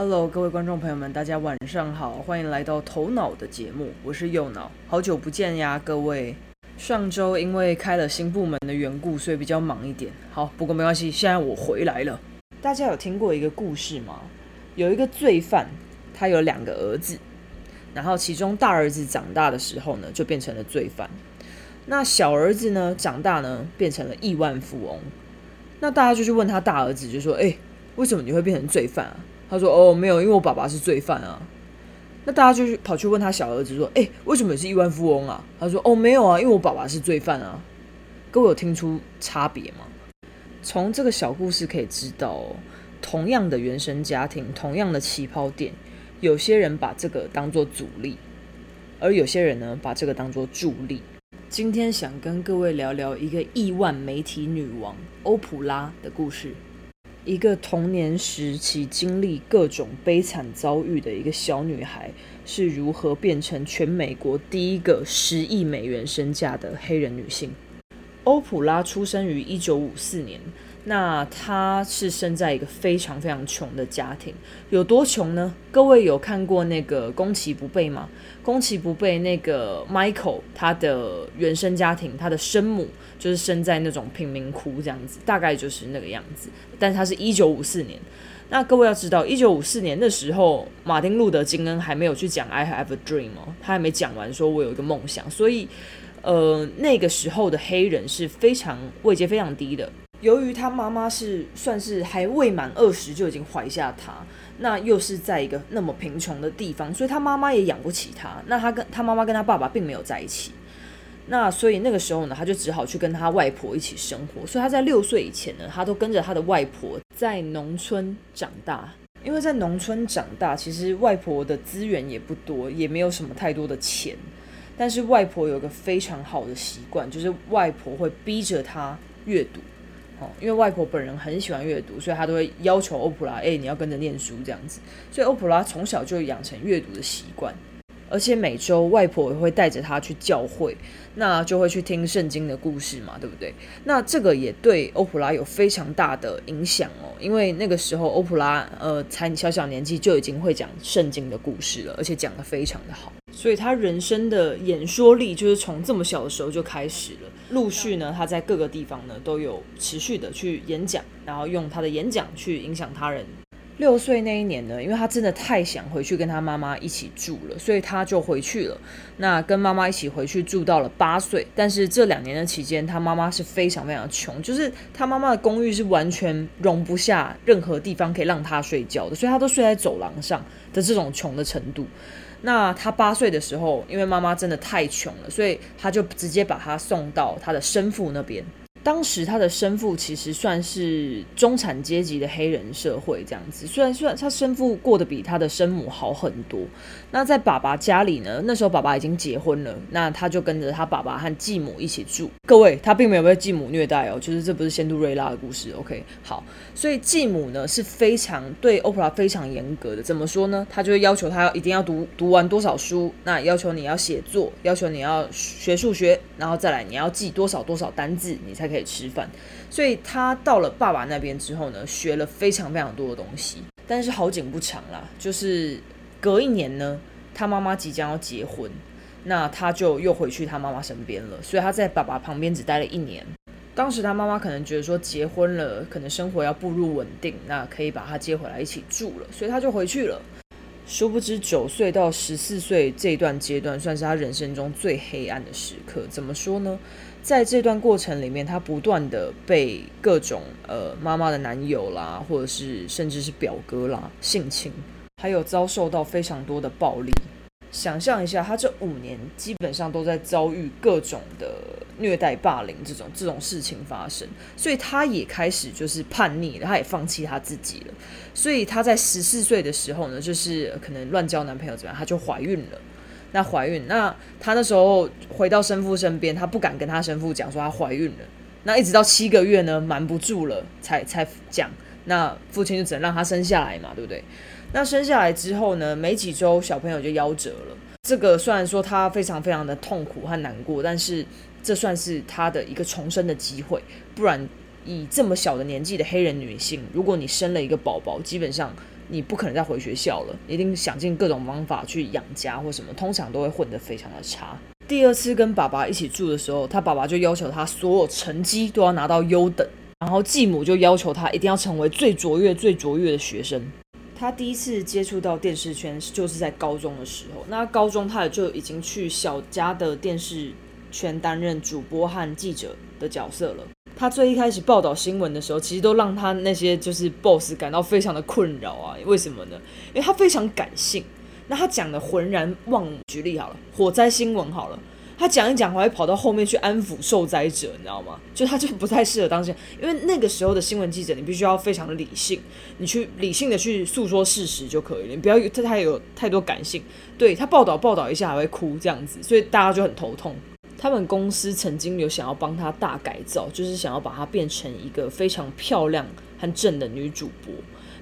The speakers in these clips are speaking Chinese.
Hello，各位观众朋友们，大家晚上好，欢迎来到头脑的节目，我是右脑，好久不见呀，各位。上周因为开了新部门的缘故，所以比较忙一点。好，不过没关系，现在我回来了。大家有听过一个故事吗？有一个罪犯，他有两个儿子，然后其中大儿子长大的时候呢，就变成了罪犯。那小儿子呢，长大呢，变成了亿万富翁。那大家就去问他大儿子，就说：“哎，为什么你会变成罪犯啊？”他说：“哦，没有，因为我爸爸是罪犯啊。”那大家就跑去问他小儿子说：“哎，为什么你是亿万富翁啊？”他说：“哦，没有啊，因为我爸爸是罪犯啊。”各位有听出差别吗？从这个小故事可以知道，同样的原生家庭，同样的起跑点，有些人把这个当做阻力，而有些人呢，把这个当做助力。今天想跟各位聊聊一个亿万媒体女王欧普拉的故事。一个童年时期经历各种悲惨遭遇的一个小女孩，是如何变成全美国第一个十亿美元身价的黑人女性？欧普拉出生于一九五四年。那他是生在一个非常非常穷的家庭，有多穷呢？各位有看过那个宫崎不备吗？宫崎不备那个 Michael，他的原生家庭，他的生母就是生在那种贫民窟这样子，大概就是那个样子。但他是一九五四年，那各位要知道，一九五四年的时候，马丁路德金恩还没有去讲 I have a dream 哦，他还没讲完说我有一个梦想，所以呃那个时候的黑人是非常位阶非常低的。由于他妈妈是算是还未满二十就已经怀下他，那又是在一个那么贫穷的地方，所以他妈妈也养不起他。那他跟他妈妈跟他爸爸并没有在一起，那所以那个时候呢，他就只好去跟他外婆一起生活。所以他在六岁以前呢，他都跟着他的外婆在农村长大。因为在农村长大，其实外婆的资源也不多，也没有什么太多的钱。但是外婆有个非常好的习惯，就是外婆会逼着他阅读。因为外婆本人很喜欢阅读，所以她都会要求欧普拉：“哎，你要跟着念书这样子。”所以欧普拉从小就养成阅读的习惯，而且每周外婆也会带着他去教会，那就会去听圣经的故事嘛，对不对？那这个也对欧普拉有非常大的影响哦，因为那个时候欧普拉呃才小小年纪就已经会讲圣经的故事了，而且讲得非常的好，所以他人生的演说力就是从这么小的时候就开始了。陆续呢，他在各个地方呢都有持续的去演讲，然后用他的演讲去影响他人。六岁那一年呢，因为他真的太想回去跟他妈妈一起住了，所以他就回去了。那跟妈妈一起回去住到了八岁，但是这两年的期间，他妈妈是非常非常穷，就是他妈妈的公寓是完全容不下任何地方可以让他睡觉的，所以他都睡在走廊上的这种穷的程度。那他八岁的时候，因为妈妈真的太穷了，所以他就直接把他送到他的生父那边。当时他的生父其实算是中产阶级的黑人社会这样子，虽然虽然他生父过得比他的生母好很多。那在爸爸家里呢，那时候爸爸已经结婚了，那他就跟着他爸爸和继母一起住。各位，他并没有被继母虐待哦，就是这不是仙杜瑞拉的故事。OK，好，所以继母呢是非常对 Oprah 非常严格的，怎么说呢？他就会要求他要一定要读读完多少书，那要求你要写作，要求你要学数学，然后再来你要记多少多少单字，你才。可以吃饭，所以他到了爸爸那边之后呢，学了非常非常多的东西。但是好景不长啦，就是隔一年呢，他妈妈即将要结婚，那他就又回去他妈妈身边了。所以他在爸爸旁边只待了一年。当时他妈妈可能觉得说结婚了，可能生活要步入稳定，那可以把他接回来一起住了，所以他就回去了。殊不知九岁到十四岁这段阶段，算是他人生中最黑暗的时刻。怎么说呢？在这段过程里面，他不断的被各种呃妈妈的男友啦，或者是甚至是表哥啦性侵，还有遭受到非常多的暴力。想象一下，他这五年基本上都在遭遇各种的虐待、霸凌这种这种事情发生，所以他也开始就是叛逆了，他也放弃他自己了。所以他在十四岁的时候呢，就是可能乱交男朋友怎么样，他就怀孕了。那怀孕，那她那时候回到生父身边，她不敢跟她生父讲说她怀孕了。那一直到七个月呢，瞒不住了，才才讲。那父亲就只能让她生下来嘛，对不对？那生下来之后呢，没几周小朋友就夭折了。这个虽然说她非常非常的痛苦和难过，但是这算是她的一个重生的机会。不然以这么小的年纪的黑人女性，如果你生了一个宝宝，基本上。你不可能再回学校了，一定想尽各种方法去养家或什么，通常都会混得非常的差。第二次跟爸爸一起住的时候，他爸爸就要求他所有成绩都要拿到优等，然后继母就要求他一定要成为最卓越、最卓越的学生。他第一次接触到电视圈就是在高中的时候，那高中他也就已经去小家的电视全担任主播和记者的角色了。他最一开始报道新闻的时候，其实都让他那些就是 boss 感到非常的困扰啊。为什么呢？因为他非常感性。那他讲的浑然忘，举例好了，火灾新闻好了，他讲一讲还会跑到后面去安抚受灾者，你知道吗？就他就不太适合当下，因为那个时候的新闻记者，你必须要非常的理性，你去理性的去诉说事实就可以了，你不要他太有太多感性。对他报道报道一下还会哭这样子，所以大家就很头痛。他们公司曾经有想要帮他大改造，就是想要把她变成一个非常漂亮和正的女主播。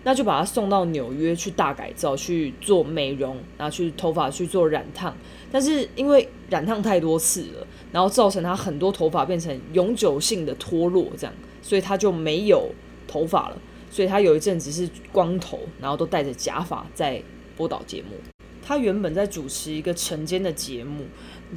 那就把她送到纽约去大改造，去做美容，然后去头发去做染烫。但是因为染烫太多次了，然后造成她很多头发变成永久性的脱落，这样，所以她就没有头发了。所以她有一阵子是光头，然后都戴着假发在播导节目。他原本在主持一个晨间的节目。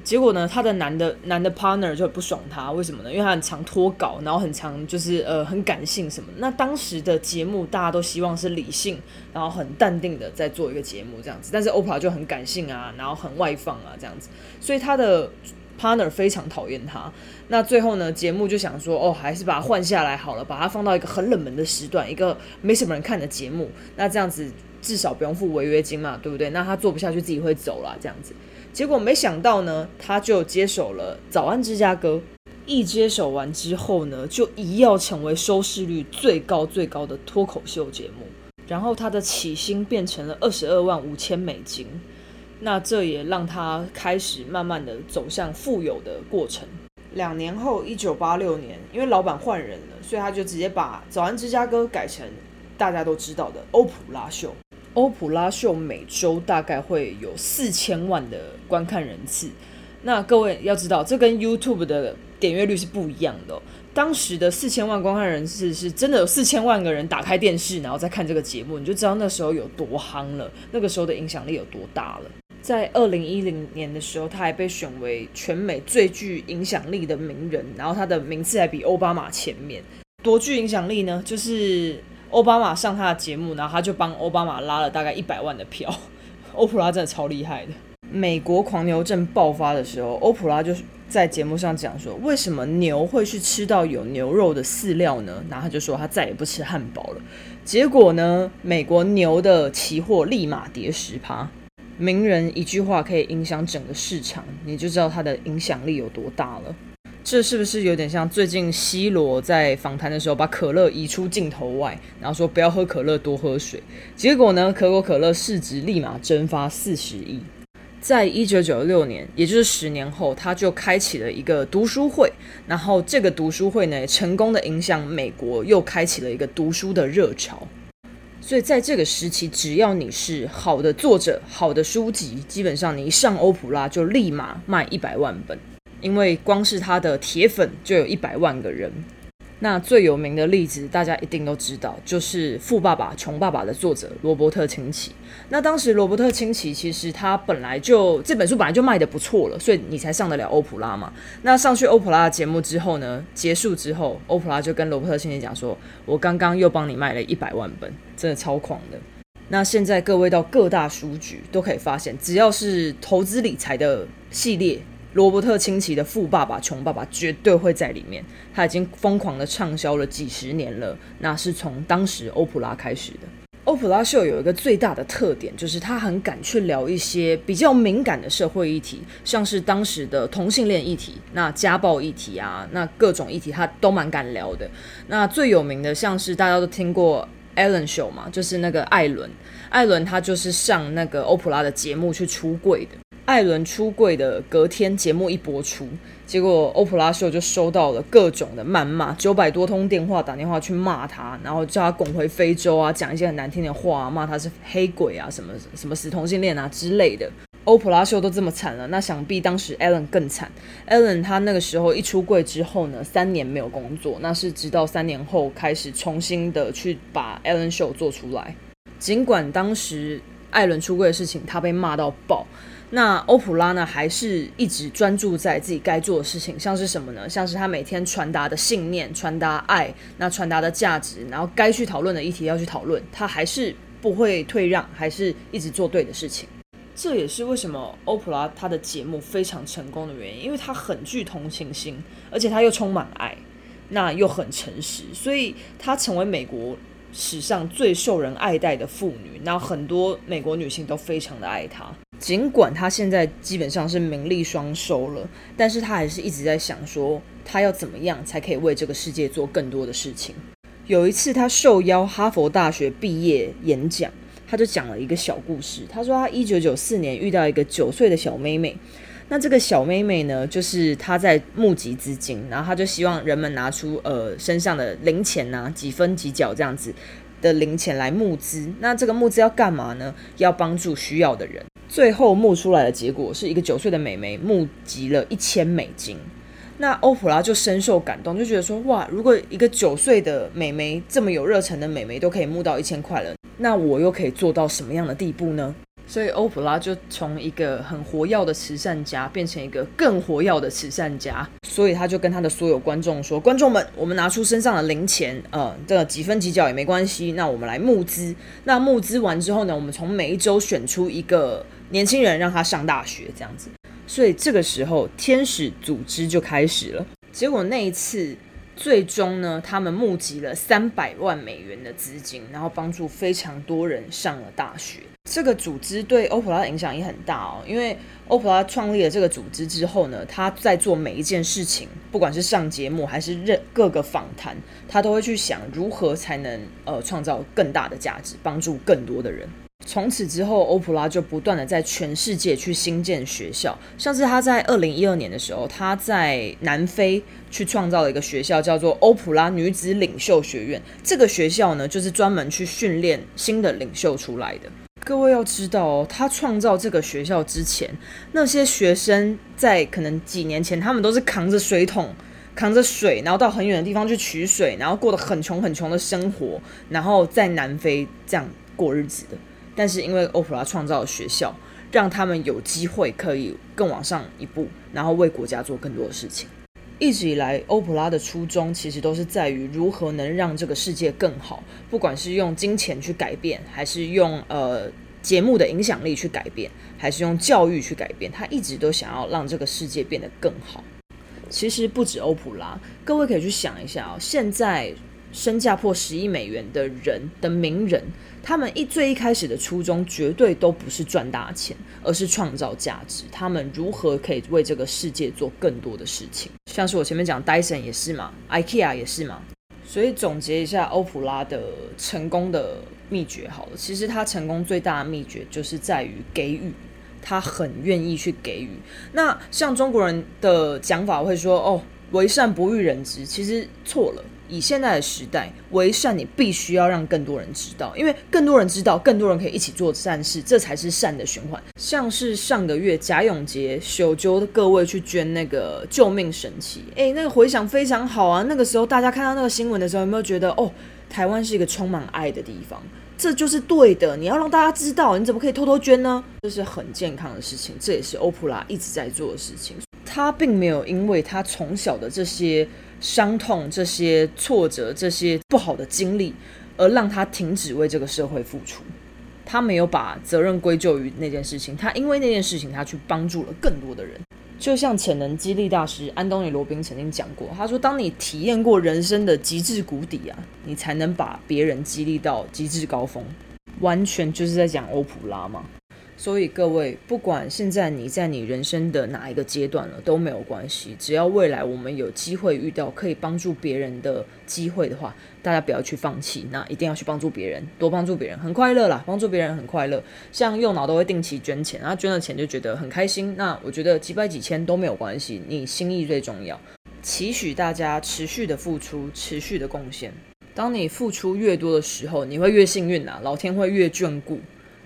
结果呢，他的男的男的 partner 就很不爽他，为什么呢？因为他很常脱稿，然后很常就是呃很感性什么。那当时的节目大家都希望是理性，然后很淡定的在做一个节目这样子。但是 OPRA 就很感性啊，然后很外放啊这样子，所以他的 partner 非常讨厌他。那最后呢，节目就想说，哦，还是把他换下来好了，把他放到一个很冷门的时段，一个没什么人看的节目。那这样子至少不用付违约金嘛，对不对？那他做不下去，自己会走了这样子。结果没想到呢，他就接手了《早安芝加哥》。一接手完之后呢，就一要成为收视率最高最高的脱口秀节目。然后他的起薪变成了二十二万五千美金。那这也让他开始慢慢的走向富有的过程。两年后，一九八六年，因为老板换人了，所以他就直接把《早安芝加哥》改成大家都知道的《欧普拉秀》。欧普拉秀每周大概会有四千万的观看人次，那各位要知道，这跟 YouTube 的点阅率是不一样的。当时的四千万观看人次是真的有四千万个人打开电视，然后再看这个节目，你就知道那时候有多夯了，那个时候的影响力有多大了。在二零一零年的时候，他还被选为全美最具影响力的名人，然后他的名次还比奥巴马前面。多具影响力呢？就是。奥巴马上他的节目，然后他就帮奥巴马拉了大概一百万的票。欧普拉真的超厉害的。美国狂牛症爆发的时候，欧普拉就在节目上讲说：“为什么牛会去吃到有牛肉的饲料呢？”然后他就说他再也不吃汉堡了。结果呢，美国牛的期货立马跌十趴。名人一句话可以影响整个市场，你就知道他的影响力有多大了。这是不是有点像最近 C 罗在访谈的时候把可乐移出镜头外，然后说不要喝可乐，多喝水？结果呢，可口可乐市值立马蒸发四十亿。在一九九六年，也就是十年后，他就开启了一个读书会，然后这个读书会呢，成功的影响美国，又开启了一个读书的热潮。所以在这个时期，只要你是好的作者、好的书籍，基本上你一上欧普拉就立马卖一百万本。因为光是他的铁粉就有一百万个人。那最有名的例子，大家一定都知道，就是《富爸爸穷爸爸》的作者罗伯特清崎。那当时罗伯特清崎其实他本来就这本书本来就卖的不错了，所以你才上得了欧普拉嘛。那上去欧普拉的节目之后呢，结束之后，欧普拉就跟罗伯特清崎讲说：“我刚刚又帮你卖了一百万本，真的超狂的。”那现在各位到各大书局都可以发现，只要是投资理财的系列。罗伯特清崎的《富爸爸穷爸爸》绝对会在里面，他已经疯狂的畅销了几十年了。那是从当时欧普拉开始的。欧普拉秀有一个最大的特点，就是他很敢去聊一些比较敏感的社会议题，像是当时的同性恋议题、那家暴议题啊，那各种议题他都蛮敢聊的。那最有名的像是大家都听过 Ellen Show 嘛，就是那个艾伦，艾伦他就是上那个欧普拉的节目去出柜的。艾伦出柜的隔天，节目一播出，结果欧普拉秀就收到了各种的谩骂，九百多通电话打电话去骂他，然后叫他滚回非洲啊，讲一些很难听的话，骂他是黑鬼啊，什么什么死同性恋啊之类的。欧普拉秀都这么惨了，那想必当时艾伦更惨。艾伦他那个时候一出柜之后呢，三年没有工作，那是直到三年后开始重新的去把艾伦秀做出来。尽管当时艾伦出柜的事情，他被骂到爆。那欧普拉呢，还是一直专注在自己该做的事情，像是什么呢？像是他每天传达的信念、传达爱、那传达的价值，然后该去讨论的议题要去讨论，他还是不会退让，还是一直做对的事情。这也是为什么欧普拉他的节目非常成功的原因，因为他很具同情心，而且他又充满爱，那又很诚实，所以他成为美国史上最受人爱戴的妇女，然后很多美国女性都非常的爱她。尽管他现在基本上是名利双收了，但是他还是一直在想说，他要怎么样才可以为这个世界做更多的事情。有一次，他受邀哈佛大学毕业演讲，他就讲了一个小故事。他说，他一九九四年遇到一个九岁的小妹妹，那这个小妹妹呢，就是她在募集资金，然后他就希望人们拿出呃身上的零钱呐，几分几角这样子的零钱来募资。那这个募资要干嘛呢？要帮助需要的人。最后募出来的结果是一个九岁的美眉募集了一千美金，那欧普拉就深受感动，就觉得说哇，如果一个九岁的美眉这么有热忱的美眉都可以募到一千块了，那我又可以做到什么样的地步呢？所以欧普拉就从一个很活跃的慈善家变成一个更活跃的慈善家，所以他就跟他的所有观众说：“观众们，我们拿出身上的零钱，呃，这几分几角也没关系，那我们来募资。那募资完之后呢，我们从每一周选出一个。”年轻人让他上大学这样子，所以这个时候天使组织就开始了。结果那一次，最终呢，他们募集了三百万美元的资金，然后帮助非常多人上了大学。这个组织对欧普拉的影响也很大哦，因为欧普拉创立了这个组织之后呢，他在做每一件事情，不管是上节目还是任各个访谈，他都会去想如何才能呃创造更大的价值，帮助更多的人。从此之后，欧普拉就不断的在全世界去新建学校，像是他在二零一二年的时候，他在南非去创造了一个学校，叫做欧普拉女子领袖学院。这个学校呢，就是专门去训练新的领袖出来的。各位要知道哦，他创造这个学校之前，那些学生在可能几年前，他们都是扛着水桶、扛着水，然后到很远的地方去取水，然后过得很穷很穷的生活，然后在南非这样过日子的。但是因为欧普拉创造了学校，让他们有机会可以更往上一步，然后为国家做更多的事情。一直以来，欧普拉的初衷其实都是在于如何能让这个世界更好，不管是用金钱去改变，还是用呃节目的影响力去改变，还是用教育去改变，他一直都想要让这个世界变得更好。其实不止欧普拉，各位可以去想一下哦，现在。身价破十亿美元的人的名人，他们一最一开始的初衷绝对都不是赚大钱，而是创造价值。他们如何可以为这个世界做更多的事情？像是我前面讲戴森也是嘛，IKEA 也是嘛。所以总结一下欧普拉的成功的秘诀好了，其实他成功最大的秘诀就是在于给予，他很愿意去给予。那像中国人的讲法会说，哦，为善不欲人知，其实错了。以现在的时代，为善你必须要让更多人知道，因为更多人知道，更多人可以一起做善事，这才是善的循环。像是上个月贾永杰、小揪的各位去捐那个救命神器，诶，那个回响非常好啊。那个时候大家看到那个新闻的时候，有没有觉得哦，台湾是一个充满爱的地方？这就是对的，你要让大家知道，你怎么可以偷偷捐呢？这是很健康的事情，这也是欧普拉一直在做的事情。他并没有因为他从小的这些。伤痛、这些挫折、这些不好的经历，而让他停止为这个社会付出。他没有把责任归咎于那件事情，他因为那件事情，他去帮助了更多的人。就像潜能激励大师安东尼·罗宾曾经讲过，他说：“当你体验过人生的极致谷底啊，你才能把别人激励到极致高峰。”完全就是在讲欧普拉嘛。所以各位，不管现在你在你人生的哪一个阶段了都没有关系，只要未来我们有机会遇到可以帮助别人的机会的话，大家不要去放弃，那一定要去帮助别人，多帮助别人，很快乐啦，帮助别人很快乐。像右脑都会定期捐钱，然后捐了钱就觉得很开心。那我觉得几百几千都没有关系，你心意最重要。期许大家持续的付出，持续的贡献。当你付出越多的时候，你会越幸运呐，老天会越眷顾。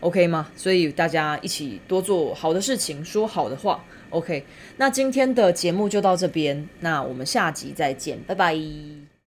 OK 吗？所以大家一起多做好的事情，说好的话。OK，那今天的节目就到这边，那我们下集再见，拜拜。